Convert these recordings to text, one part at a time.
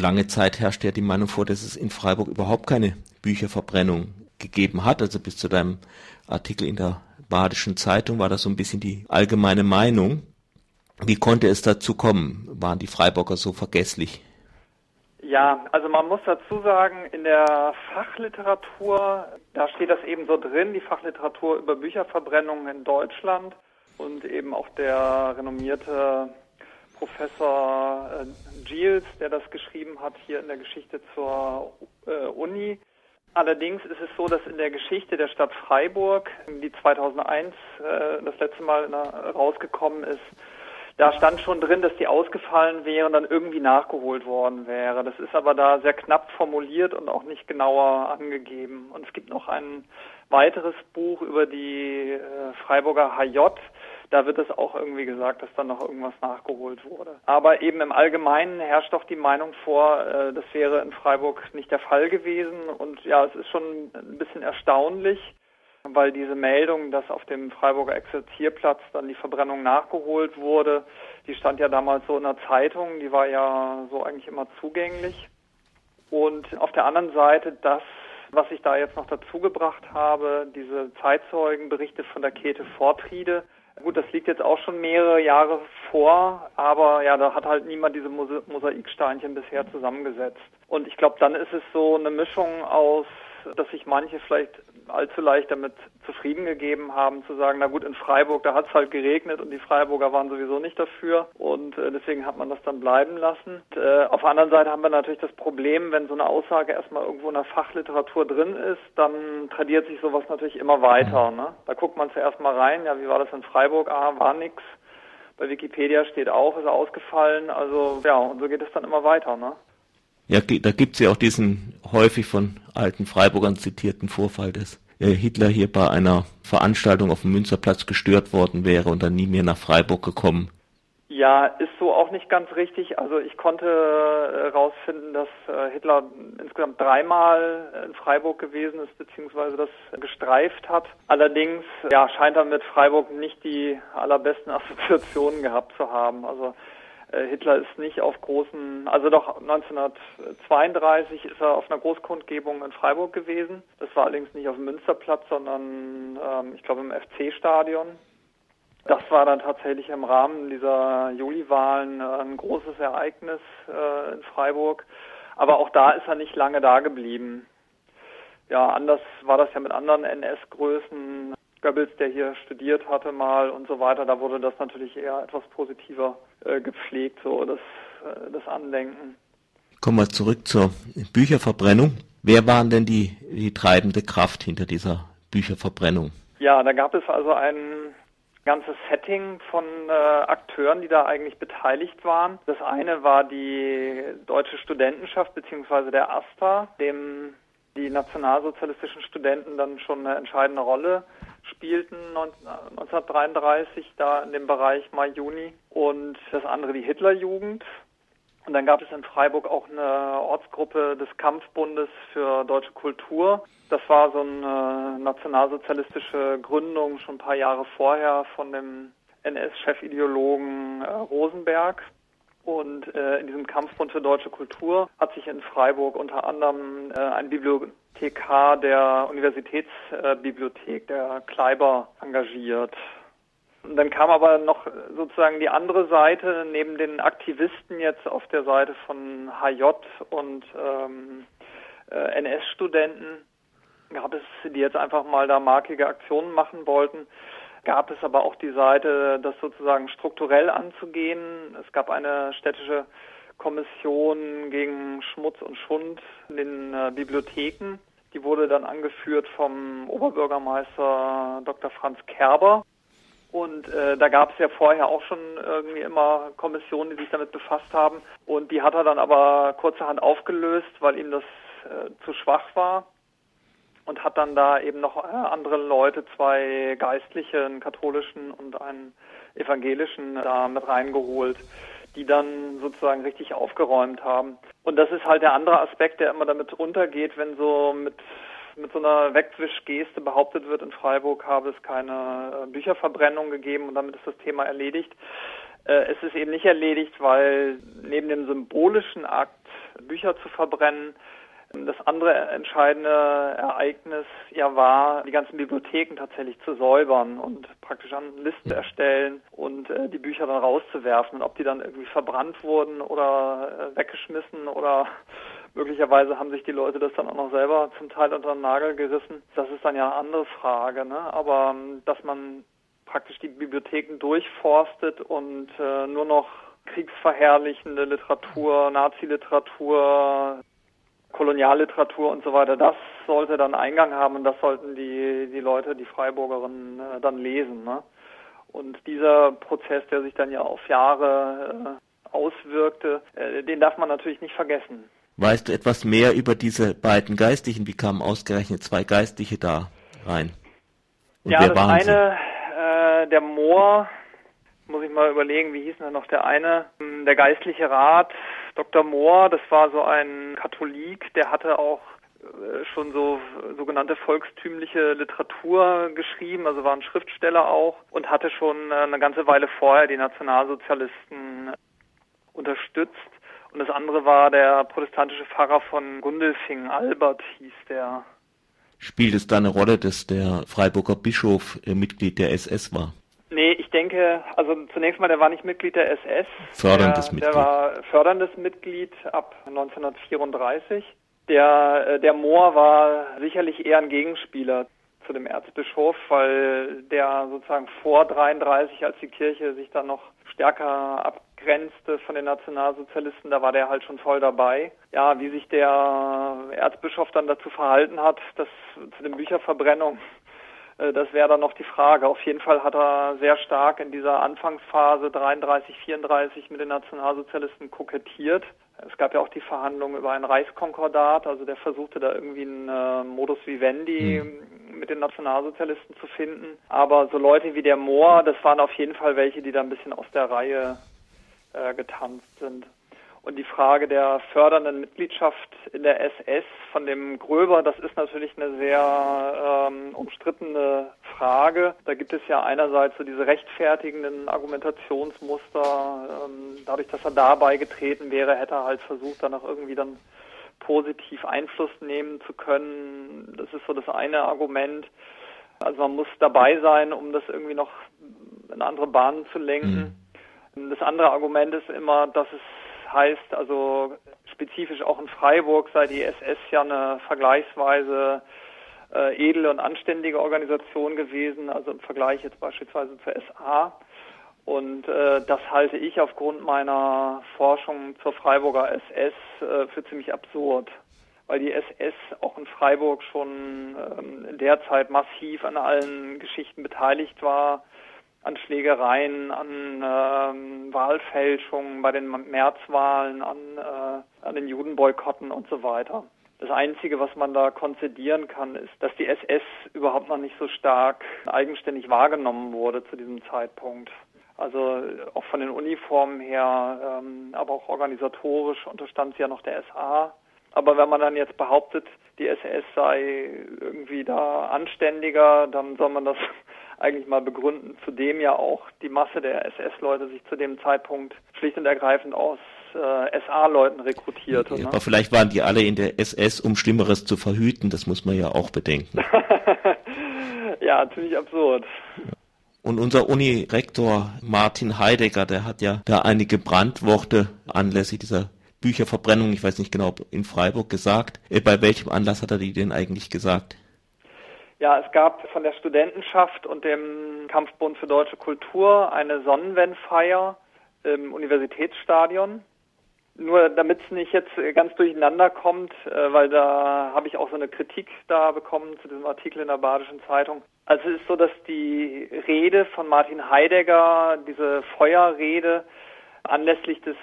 lange Zeit herrschte ja die Meinung vor, dass es in Freiburg überhaupt keine Bücherverbrennung gegeben hat. Also bis zu deinem Artikel in der Badischen Zeitung war das so ein bisschen die allgemeine Meinung. Wie konnte es dazu kommen? Waren die Freiburger so vergesslich? Ja, also man muss dazu sagen, in der Fachliteratur, da steht das eben so drin, die Fachliteratur über Bücherverbrennungen in Deutschland und eben auch der renommierte Professor äh, Giels, der das geschrieben hat hier in der Geschichte zur äh, Uni. Allerdings ist es so, dass in der Geschichte der Stadt Freiburg, die 2001 äh, das letzte Mal rausgekommen ist, da stand schon drin, dass die ausgefallen wären, dann irgendwie nachgeholt worden wäre. Das ist aber da sehr knapp formuliert und auch nicht genauer angegeben. Und es gibt noch ein weiteres Buch über die Freiburger HJ. Da wird es auch irgendwie gesagt, dass dann noch irgendwas nachgeholt wurde. Aber eben im Allgemeinen herrscht doch die Meinung vor, äh, das wäre in Freiburg nicht der Fall gewesen. Und ja, es ist schon ein bisschen erstaunlich, weil diese Meldung, dass auf dem Freiburger Exerzierplatz dann die Verbrennung nachgeholt wurde, die stand ja damals so in der Zeitung, die war ja so eigentlich immer zugänglich. Und auf der anderen Seite das, was ich da jetzt noch dazu gebracht habe, diese Zeitzeugenberichte von der Käthe Vortriede, Gut, das liegt jetzt auch schon mehrere Jahre vor, aber ja, da hat halt niemand diese Mosaiksteinchen bisher zusammengesetzt. Und ich glaube, dann ist es so eine Mischung aus dass sich manche vielleicht allzu leicht damit zufrieden gegeben haben, zu sagen, na gut, in Freiburg, da hat es halt geregnet und die Freiburger waren sowieso nicht dafür und äh, deswegen hat man das dann bleiben lassen. Und, äh, auf der anderen Seite haben wir natürlich das Problem, wenn so eine Aussage erstmal irgendwo in der Fachliteratur drin ist, dann tradiert sich sowas natürlich immer weiter. Ne? Da guckt man zuerst mal rein, ja, wie war das in Freiburg? Ah, war nix. Bei Wikipedia steht auch, ist ausgefallen. Also ja, und so geht es dann immer weiter. Ne? Ja, da gibt's ja auch diesen häufig von alten Freiburgern zitierten Vorfall, dass äh, Hitler hier bei einer Veranstaltung auf dem Münsterplatz gestört worden wäre und dann nie mehr nach Freiburg gekommen. Ja, ist so auch nicht ganz richtig. Also ich konnte herausfinden, äh, dass äh, Hitler insgesamt dreimal in Freiburg gewesen ist, beziehungsweise das gestreift hat. Allerdings ja, scheint er mit Freiburg nicht die allerbesten Assoziationen gehabt zu haben. Also Hitler ist nicht auf großen, also doch 1932 ist er auf einer Großkundgebung in Freiburg gewesen. Das war allerdings nicht auf dem Münsterplatz, sondern ähm, ich glaube im FC-Stadion. Das war dann tatsächlich im Rahmen dieser Juliwahlen äh, ein großes Ereignis äh, in Freiburg. Aber auch da ist er nicht lange da geblieben. Ja, anders war das ja mit anderen NS-Größen. Goebbels, der hier studiert hatte mal und so weiter, da wurde das natürlich eher etwas positiver äh, gepflegt, so das, äh, das Andenken. Kommen wir zurück zur Bücherverbrennung. Wer waren denn die, die treibende Kraft hinter dieser Bücherverbrennung? Ja, da gab es also ein ganzes Setting von äh, Akteuren, die da eigentlich beteiligt waren. Das eine war die deutsche Studentenschaft beziehungsweise der AStA, dem die nationalsozialistischen Studenten dann schon eine entscheidende Rolle spielten 1933 da in dem Bereich Mai, Juni und das andere die Hitlerjugend. Und dann gab es in Freiburg auch eine Ortsgruppe des Kampfbundes für deutsche Kultur. Das war so eine nationalsozialistische Gründung schon ein paar Jahre vorher von dem NS-Chefideologen äh, Rosenberg. Und äh, in diesem Kampfbund für deutsche Kultur hat sich in Freiburg unter anderem äh, ein Bibliothekar der Universitätsbibliothek, äh, der Kleiber, engagiert. Und dann kam aber noch sozusagen die andere Seite, neben den Aktivisten jetzt auf der Seite von HJ und ähm, äh, NS-Studenten, gab es, die jetzt einfach mal da markige Aktionen machen wollten, gab es aber auch die Seite, das sozusagen strukturell anzugehen. Es gab eine städtische Kommission gegen Schmutz und Schund in den äh, Bibliotheken. Die wurde dann angeführt vom Oberbürgermeister Dr. Franz Kerber. Und äh, da gab es ja vorher auch schon irgendwie immer Kommissionen, die sich damit befasst haben. Und die hat er dann aber kurzerhand aufgelöst, weil ihm das äh, zu schwach war und hat dann da eben noch äh, andere Leute, zwei Geistliche, einen katholischen und einen evangelischen da mit reingeholt, die dann sozusagen richtig aufgeräumt haben. Und das ist halt der andere Aspekt, der immer damit untergeht, wenn so mit mit so einer Wegwischgeste behauptet wird, in Freiburg habe es keine äh, Bücherverbrennung gegeben und damit ist das Thema erledigt. Äh, es ist eben nicht erledigt, weil neben dem symbolischen Akt Bücher zu verbrennen. Das andere entscheidende Ereignis ja war, die ganzen Bibliotheken tatsächlich zu säubern und praktisch an Listen erstellen und äh, die Bücher dann rauszuwerfen. Und ob die dann irgendwie verbrannt wurden oder äh, weggeschmissen oder möglicherweise haben sich die Leute das dann auch noch selber zum Teil unter den Nagel gerissen. Das ist dann ja eine andere Frage. Ne? Aber ähm, dass man praktisch die Bibliotheken durchforstet und äh, nur noch kriegsverherrlichende Literatur, Nazi-Literatur, Kolonialliteratur und so weiter, das sollte dann Eingang haben und das sollten die, die Leute, die Freiburgerinnen äh, dann lesen. Ne? Und dieser Prozess, der sich dann ja auf Jahre äh, auswirkte, äh, den darf man natürlich nicht vergessen. Weißt du etwas mehr über diese beiden Geistlichen? Wie kamen ausgerechnet zwei Geistliche da rein? Und ja, das eine, äh, der Moor, muss ich mal überlegen, wie hieß denn noch der eine? Der geistliche Rat, Dr. Mohr, das war so ein Katholik, der hatte auch äh, schon so sogenannte volkstümliche Literatur geschrieben, also war ein Schriftsteller auch und hatte schon äh, eine ganze Weile vorher die Nationalsozialisten unterstützt. Und das andere war der protestantische Pfarrer von Gundelfing, Albert hieß der. Spielt es da eine Rolle, dass der Freiburger Bischof äh, Mitglied der SS war? Nee, ich denke, also zunächst mal, der war nicht Mitglied der SS. Förderndes der, Mitglied. Der war förderndes Mitglied ab 1934. Der, äh, der Mohr war sicherlich eher ein Gegenspieler zu dem Erzbischof, weil der sozusagen vor 33, als die Kirche sich dann noch stärker abgrenzte von den Nationalsozialisten, da war der halt schon voll dabei. Ja, wie sich der Erzbischof dann dazu verhalten hat, das zu den Bücherverbrennungen das wäre dann noch die Frage. Auf jeden Fall hat er sehr stark in dieser Anfangsphase 33, 34 mit den Nationalsozialisten kokettiert. Es gab ja auch die Verhandlungen über ein Reichskonkordat, also der versuchte da irgendwie einen äh, Modus vivendi mhm. mit den Nationalsozialisten zu finden. Aber so Leute wie der Mohr, das waren auf jeden Fall welche, die da ein bisschen aus der Reihe äh, getanzt sind. Und die Frage der fördernden Mitgliedschaft in der SS von dem Gröber, das ist natürlich eine sehr ähm, umstrittene Frage. Da gibt es ja einerseits so diese rechtfertigenden Argumentationsmuster. Ähm, dadurch, dass er da beigetreten wäre, hätte er halt versucht, dann auch irgendwie dann positiv Einfluss nehmen zu können. Das ist so das eine Argument. Also man muss dabei sein, um das irgendwie noch in andere Bahnen zu lenken. Mhm. Das andere Argument ist immer, dass es heißt also spezifisch auch in Freiburg sei die SS ja eine vergleichsweise äh, edle und anständige Organisation gewesen, also im Vergleich jetzt beispielsweise zur SA. Und äh, das halte ich aufgrund meiner Forschung zur Freiburger SS äh, für ziemlich absurd, weil die SS auch in Freiburg schon ähm, in der Zeit massiv an allen Geschichten beteiligt war an Schlägereien, an ähm, Wahlfälschungen bei den Märzwahlen, an, äh, an den Judenboykotten und so weiter. Das Einzige, was man da konzidieren kann, ist, dass die SS überhaupt noch nicht so stark eigenständig wahrgenommen wurde zu diesem Zeitpunkt. Also auch von den Uniformen her, ähm, aber auch organisatorisch unterstand sie ja noch der SA. Aber wenn man dann jetzt behauptet, die SS sei irgendwie da anständiger, dann soll man das eigentlich mal begründen, zudem ja auch die Masse der SS-Leute sich zu dem Zeitpunkt schlicht und ergreifend aus äh, SA-Leuten rekrutierte. Ja, ne? Aber vielleicht waren die alle in der SS, um Schlimmeres zu verhüten, das muss man ja auch bedenken. ja, ziemlich absurd. Und unser Unirektor Martin Heidegger, der hat ja da einige Brandworte anlässlich dieser Bücherverbrennung, ich weiß nicht genau, in Freiburg gesagt. Äh, bei welchem Anlass hat er die denn eigentlich gesagt? Ja, es gab von der Studentenschaft und dem Kampfbund für deutsche Kultur eine Sonnenwendfeier im Universitätsstadion. Nur damit es nicht jetzt ganz durcheinander kommt, äh, weil da habe ich auch so eine Kritik da bekommen zu diesem Artikel in der Badischen Zeitung. Also es ist so, dass die Rede von Martin Heidegger, diese Feuerrede, anlässlich des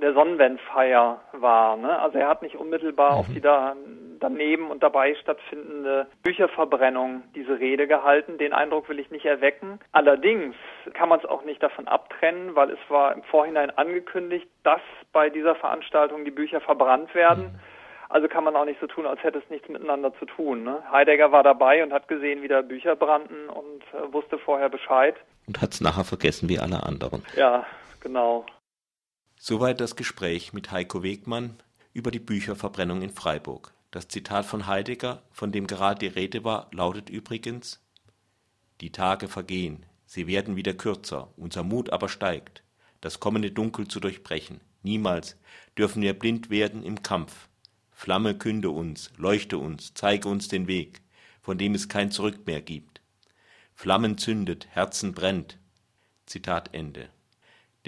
der Sonnenwendfeier war. Ne? Also er hat nicht unmittelbar mhm. auf die da daneben und dabei stattfindende Bücherverbrennung diese Rede gehalten. Den Eindruck will ich nicht erwecken. Allerdings kann man es auch nicht davon abtrennen, weil es war im Vorhinein angekündigt, dass bei dieser Veranstaltung die Bücher verbrannt werden. Mhm. Also kann man auch nicht so tun, als hätte es nichts miteinander zu tun. Ne? Heidegger war dabei und hat gesehen, wie da Bücher brannten und äh, wusste vorher Bescheid. Und hat es nachher vergessen wie alle anderen. Ja, genau. Soweit das Gespräch mit Heiko Wegmann über die Bücherverbrennung in Freiburg. Das Zitat von Heidegger, von dem gerade die Rede war, lautet übrigens Die Tage vergehen, sie werden wieder kürzer, unser Mut aber steigt, das kommende Dunkel zu durchbrechen. Niemals dürfen wir blind werden im Kampf. Flamme künde uns, leuchte uns, zeige uns den Weg, von dem es kein Zurück mehr gibt. Flammen zündet, Herzen brennt. Zitat Ende.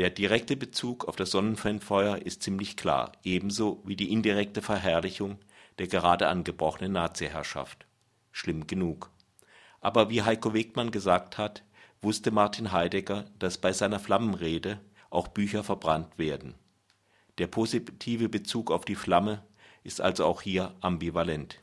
Der direkte Bezug auf das Sonnenfernfeuer ist ziemlich klar, ebenso wie die indirekte Verherrlichung der gerade angebrochenen Naziherrschaft. Schlimm genug. Aber wie Heiko Wegmann gesagt hat, wusste Martin Heidegger, dass bei seiner Flammenrede auch Bücher verbrannt werden. Der positive Bezug auf die Flamme ist also auch hier ambivalent